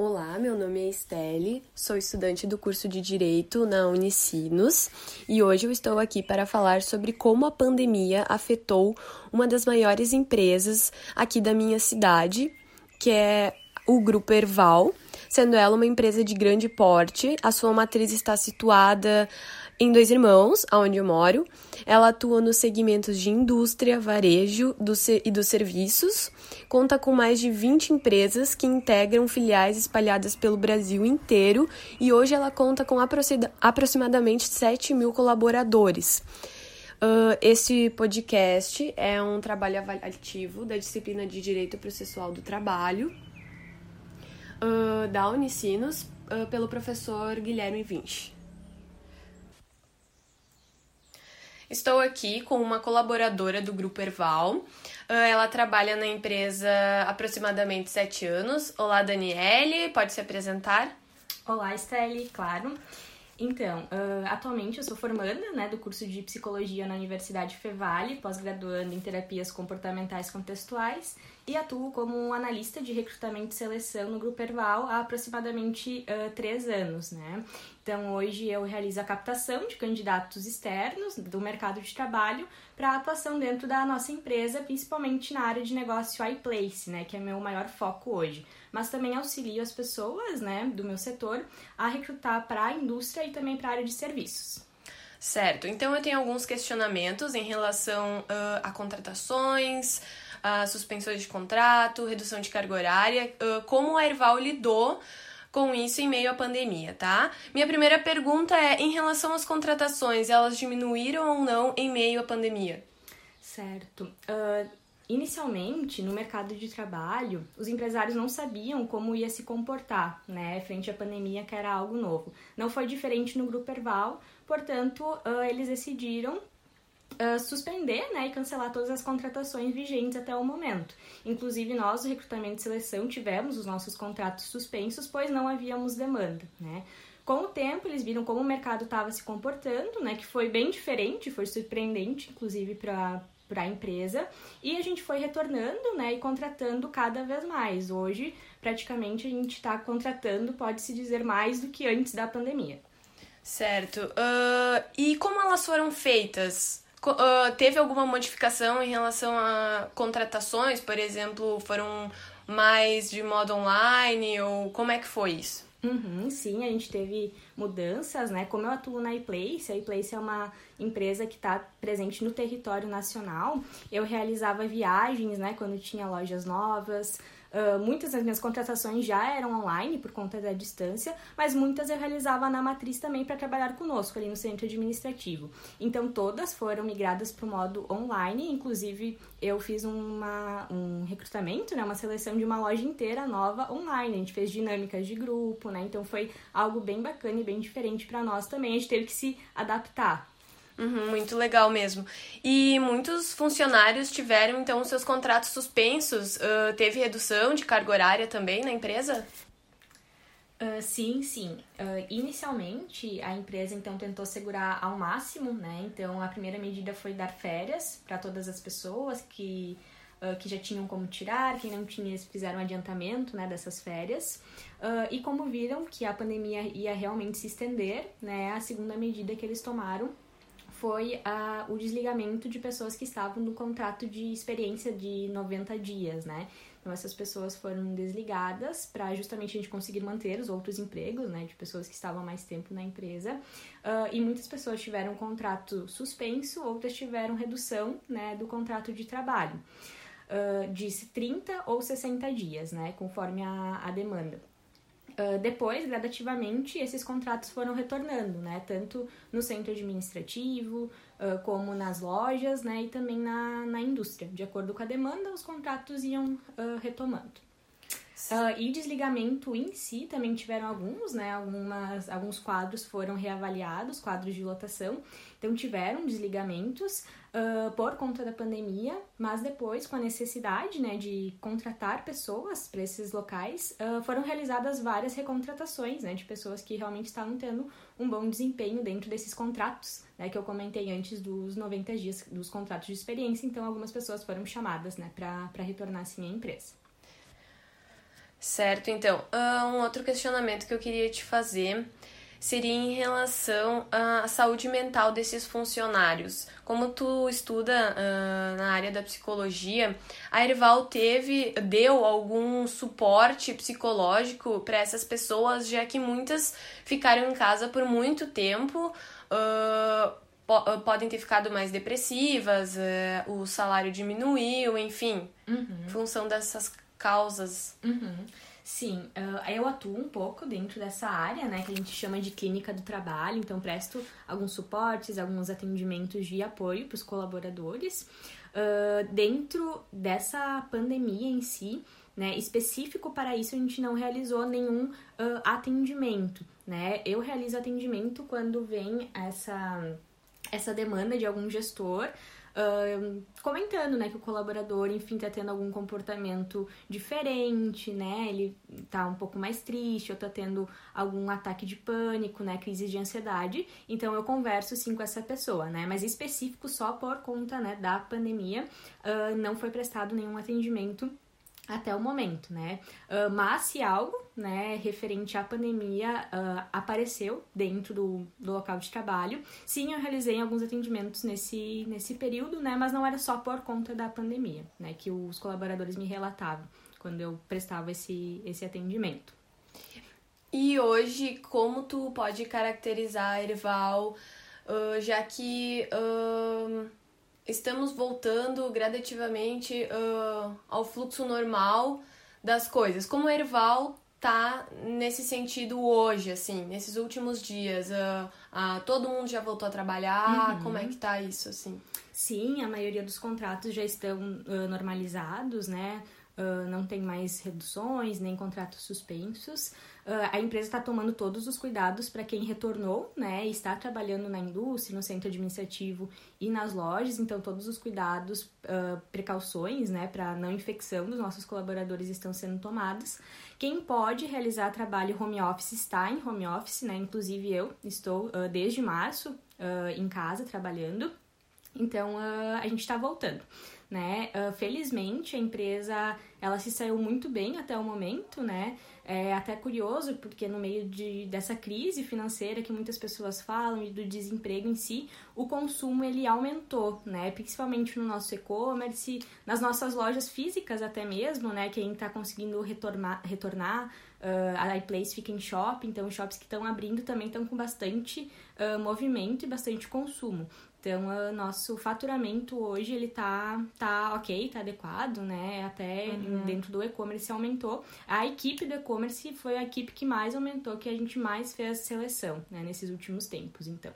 Olá, meu nome é Estelle, sou estudante do curso de Direito na Unicinos e hoje eu estou aqui para falar sobre como a pandemia afetou uma das maiores empresas aqui da minha cidade, que é o Grupo Erval, sendo ela uma empresa de grande porte. A sua matriz está situada em Dois Irmãos, onde eu moro. Ela atua nos segmentos de indústria, varejo e dos serviços. Conta com mais de 20 empresas que integram filiais espalhadas pelo Brasil inteiro e hoje ela conta com aproximadamente 7 mil colaboradores. Uh, este podcast é um trabalho avaliativo da disciplina de Direito Processual do Trabalho uh, da Unicinos uh, pelo professor Guilherme Vinci. Estou aqui com uma colaboradora do Grupo Erval. Ah, ela trabalha na empresa há aproximadamente sete anos. Olá, Daniele, pode se apresentar? Olá, Estelle, claro. Então, uh, atualmente eu sou formanda né, do curso de Psicologia na Universidade Fevale, pós-graduando em Terapias Comportamentais Contextuais e atuo como analista de recrutamento e seleção no Grupo Erval há aproximadamente uh, três anos. Né? Então, hoje eu realizo a captação de candidatos externos do mercado de trabalho para atuação dentro da nossa empresa, principalmente na área de negócio iPlace, né, que é meu maior foco hoje. Mas também auxilio as pessoas né, do meu setor a recrutar para a indústria e também para a área de serviços. Certo, então eu tenho alguns questionamentos em relação uh, a contratações, a suspensões de contrato, redução de carga horária, uh, como a Erval lidou com isso em meio à pandemia, tá? Minha primeira pergunta é: em relação às contratações, elas diminuíram ou não em meio à pandemia? Certo. Uh, inicialmente, no mercado de trabalho, os empresários não sabiam como ia se comportar, né, frente à pandemia, que era algo novo. Não foi diferente no Grupo Erval, portanto, uh, eles decidiram uh, suspender né, e cancelar todas as contratações vigentes até o momento. Inclusive, nós, o recrutamento e seleção, tivemos os nossos contratos suspensos, pois não havíamos demanda. Né? Com o tempo, eles viram como o mercado estava se comportando, né, que foi bem diferente, foi surpreendente, inclusive, para para a empresa e a gente foi retornando né, e contratando cada vez mais. Hoje, praticamente, a gente está contratando, pode-se dizer, mais do que antes da pandemia. Certo. Uh, e como elas foram feitas? Uh, teve alguma modificação em relação a contratações, por exemplo, foram mais de modo online ou como é que foi isso? Uhum, sim, a gente teve mudanças, né? Como eu atuo na iPlace, a iPlace é uma empresa que está presente no território nacional. Eu realizava viagens, né? Quando tinha lojas novas, Uh, muitas das minhas contratações já eram online por conta da distância, mas muitas eu realizava na matriz também para trabalhar conosco ali no centro administrativo. Então todas foram migradas para o modo online, inclusive eu fiz uma, um recrutamento, né, uma seleção de uma loja inteira nova online. A gente fez dinâmicas de grupo, né? Então foi algo bem bacana e bem diferente para nós também. A gente teve que se adaptar Uhum, muito legal mesmo. E muitos funcionários tiveram, então, seus contratos suspensos. Uh, teve redução de carga horária também na empresa? Uh, sim, sim. Uh, inicialmente, a empresa então tentou segurar ao máximo, né? Então, a primeira medida foi dar férias para todas as pessoas que, uh, que já tinham como tirar, quem não tinha, fizeram adiantamento né, dessas férias. e como viram que a pandemia ia realmente se estender, né? A segunda medida que eles tomaram foi o desligamento de pessoas que estavam no contrato de experiência de 90 dias, né? Então essas pessoas foram desligadas para justamente a gente conseguir manter os outros empregos, né, de pessoas que estavam mais tempo na empresa. Uh, e muitas pessoas tiveram contrato suspenso, outras tiveram redução, né, do contrato de trabalho. Uh, de 30 ou 60 dias, né, conforme a, a demanda. Uh, depois, gradativamente, esses contratos foram retornando, né? Tanto no centro administrativo, uh, como nas lojas, né? E também na, na indústria. De acordo com a demanda, os contratos iam uh, retomando. Uh, e desligamento em si também tiveram alguns, né? Algumas, alguns quadros foram reavaliados, quadros de lotação. Então tiveram desligamentos uh, por conta da pandemia, mas depois, com a necessidade né, de contratar pessoas para esses locais, uh, foram realizadas várias recontratações né, de pessoas que realmente estavam tendo um bom desempenho dentro desses contratos, né, que eu comentei antes dos 90 dias dos contratos de experiência. Então algumas pessoas foram chamadas né, para retornar assim à empresa. Certo, então, uh, um outro questionamento que eu queria te fazer seria em relação à saúde mental desses funcionários. Como tu estuda uh, na área da psicologia, a Erval teve, deu algum suporte psicológico para essas pessoas, já que muitas ficaram em casa por muito tempo. Uh, podem ter ficado mais depressivas, uh, o salário diminuiu, enfim, uhum. em função dessas causas. Uhum. Sim, uh, eu atuo um pouco dentro dessa área, né, que a gente chama de clínica do trabalho, então presto alguns suportes, alguns atendimentos de apoio para os colaboradores. Uh, dentro dessa pandemia em si, né, específico para isso, a gente não realizou nenhum uh, atendimento, né? Eu realizo atendimento quando vem essa, essa demanda de algum gestor comentando, né, que o colaborador, enfim, tá tendo algum comportamento diferente, né, ele tá um pouco mais triste, ou tá tendo algum ataque de pânico, né, crise de ansiedade, então eu converso, sim, com essa pessoa, né, mas específico só por conta, né, da pandemia, uh, não foi prestado nenhum atendimento até o momento, né? Uh, mas se algo, né, referente à pandemia uh, apareceu dentro do, do local de trabalho, sim, eu realizei alguns atendimentos nesse, nesse período, né, mas não era só por conta da pandemia, né, que os colaboradores me relatavam quando eu prestava esse, esse atendimento. E hoje, como tu pode caracterizar, Erval, uh, já que estamos voltando gradativamente uh, ao fluxo normal das coisas. Como o Erval tá nesse sentido hoje, assim, nesses últimos dias? Uh, uh, todo mundo já voltou a trabalhar? Uhum. Como é que tá isso, assim? Sim, a maioria dos contratos já estão uh, normalizados, né? Não tem mais reduções, nem contratos suspensos. Uh, a empresa está tomando todos os cuidados para quem retornou, né, está trabalhando na indústria, no centro administrativo e nas lojas, então todos os cuidados, uh, precauções, né, para não infecção dos nossos colaboradores estão sendo tomados. Quem pode realizar trabalho home office está em home office, né, inclusive eu estou desde março em casa trabalhando, então a gente está voltando né? Uh, felizmente a empresa ela se saiu muito bem até o momento, né? É até curioso porque no meio de, dessa crise financeira que muitas pessoas falam e do desemprego em si, o consumo ele aumentou, né? Principalmente no nosso e-commerce, nas nossas lojas físicas até mesmo, né? Quem está conseguindo retornar, retornar Uh, a iPlace fica em shopping, então os shops que estão abrindo também estão com bastante uh, movimento e bastante consumo. Então, o nosso faturamento hoje, ele tá, tá ok, tá adequado, né? Até uhum. dentro do e-commerce aumentou. A equipe do e-commerce foi a equipe que mais aumentou, que a gente mais fez seleção, né? Nesses últimos tempos, então.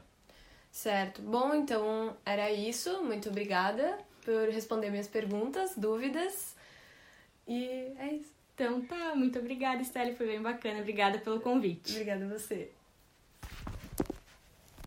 Certo. Bom, então era isso. Muito obrigada por responder minhas perguntas, dúvidas. E é isso. Então tá, muito obrigada, Estelle, foi bem bacana. Obrigada pelo convite. Obrigada a você.